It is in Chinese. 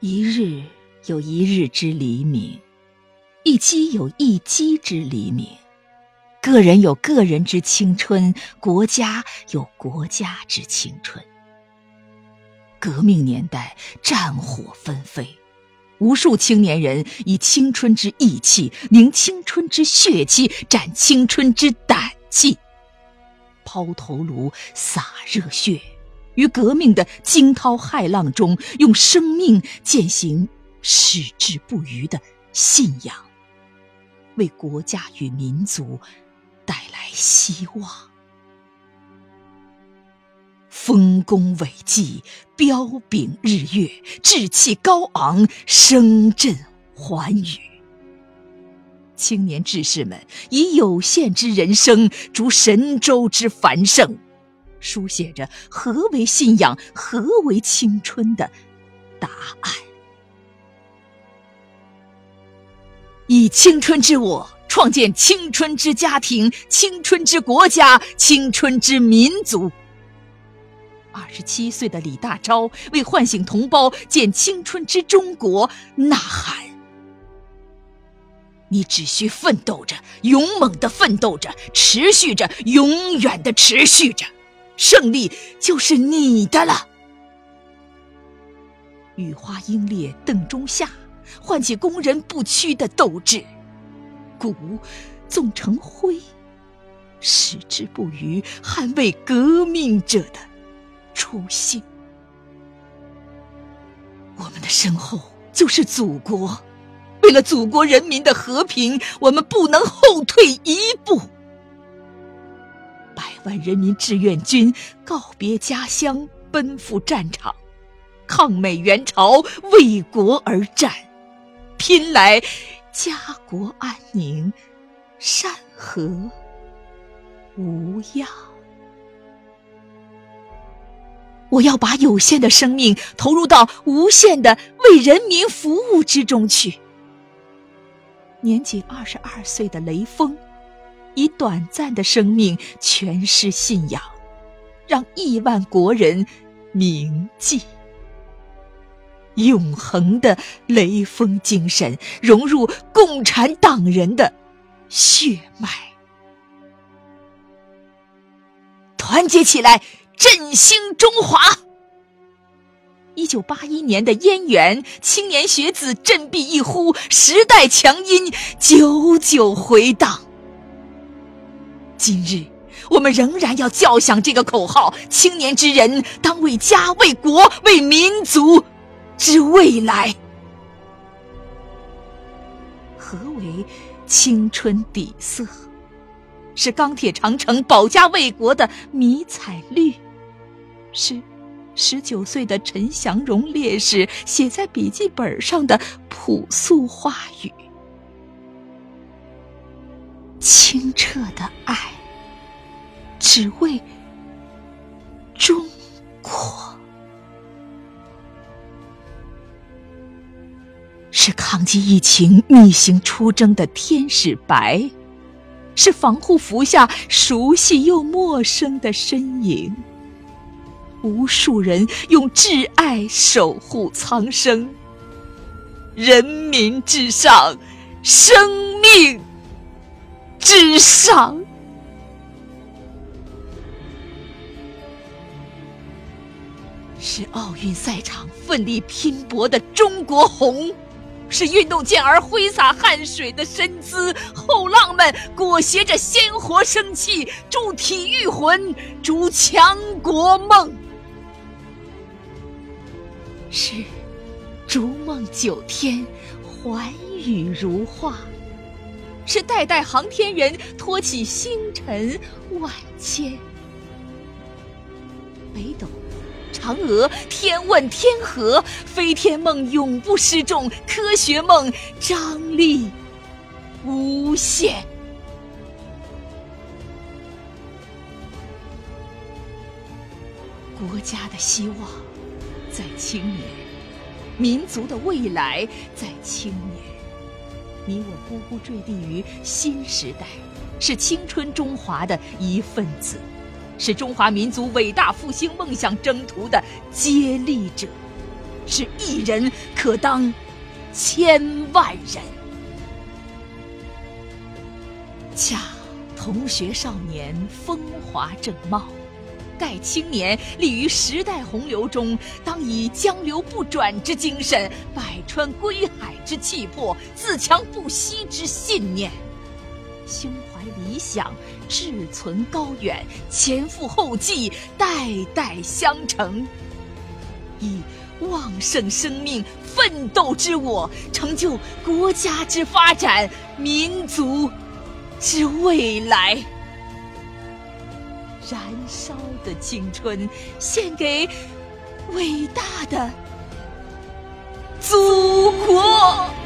一日有一日之黎明，一击有一击之黎明。个人有个人之青春，国家有国家之青春。革命年代，战火纷飞，无数青年人以青春之义气，凝青春之血气，展青春之胆气，抛头颅，洒热血，于革命的惊涛骇浪中，用生命践行矢志不渝的信仰，为国家与民族带来希望。丰功伟绩，彪炳日月，志气高昂，声震寰宇。青年志士们以有限之人生，逐神州之繁盛，书写着何为信仰、何为青春的答案。以青春之我，创建青春之家庭、青春之国家、青春之民族。二十七岁的李大钊为唤醒同胞建青春之中国呐喊：“你只需奋斗着，勇猛的奋斗着，持续着，永远的持续着，胜利就是你的了。”雨花英烈邓中夏唤起工人不屈的斗志，鼓纵成灰，矢志不渝捍卫革命者的。初心，我们的身后就是祖国。为了祖国人民的和平，我们不能后退一步。万人民志愿军告别家乡，奔赴战场，抗美援朝，为国而战，拼来家国安宁，山河无恙。我要把有限的生命投入到无限的为人民服务之中去。年仅二十二岁的雷锋，以短暂的生命诠释信仰，让亿万国人铭记。永恒的雷锋精神融入共产党人的血脉，团结起来！振兴中华。一九八一年的燕园，青年学子振臂一呼，时代强音久久回荡。今日，我们仍然要叫响这个口号：青年之人，当为家、为国、为民族之未来。何为青春底色？是钢铁长城保家卫国的迷彩绿。是十九岁的陈祥荣烈士写在笔记本上的朴素话语：清澈的爱，只为中国。是抗击疫情逆行出征的天使白，是防护服下熟悉又陌生的身影。无数人用挚爱守护苍生，人民至上，生命至上。是奥运赛场奋力拼搏的中国红，是运动健儿挥洒汗水的身姿，后浪们裹挟着鲜活生气，助体育魂，筑强国梦。是逐梦九天，寰宇如画；是代代航天人托起星辰万千。北斗、嫦娥、天问、天河，飞天梦永不失重，科学梦张力无限。国家的希望。在青年，民族的未来在青年。你我呱呱坠地于新时代，是青春中华的一份子，是中华民族伟大复兴梦想征途的接力者，是一人可当千万人。恰同学少年风华正茂，待青年立于时代洪流中，当以江流不转之精神，百川归海之气魄，自强不息之信念。胸怀理想，志存高远，前赴后继，代代相承，以旺盛生命、奋斗之我，成就国家之发展、民族之未来。燃烧的青春，献给伟大的祖国。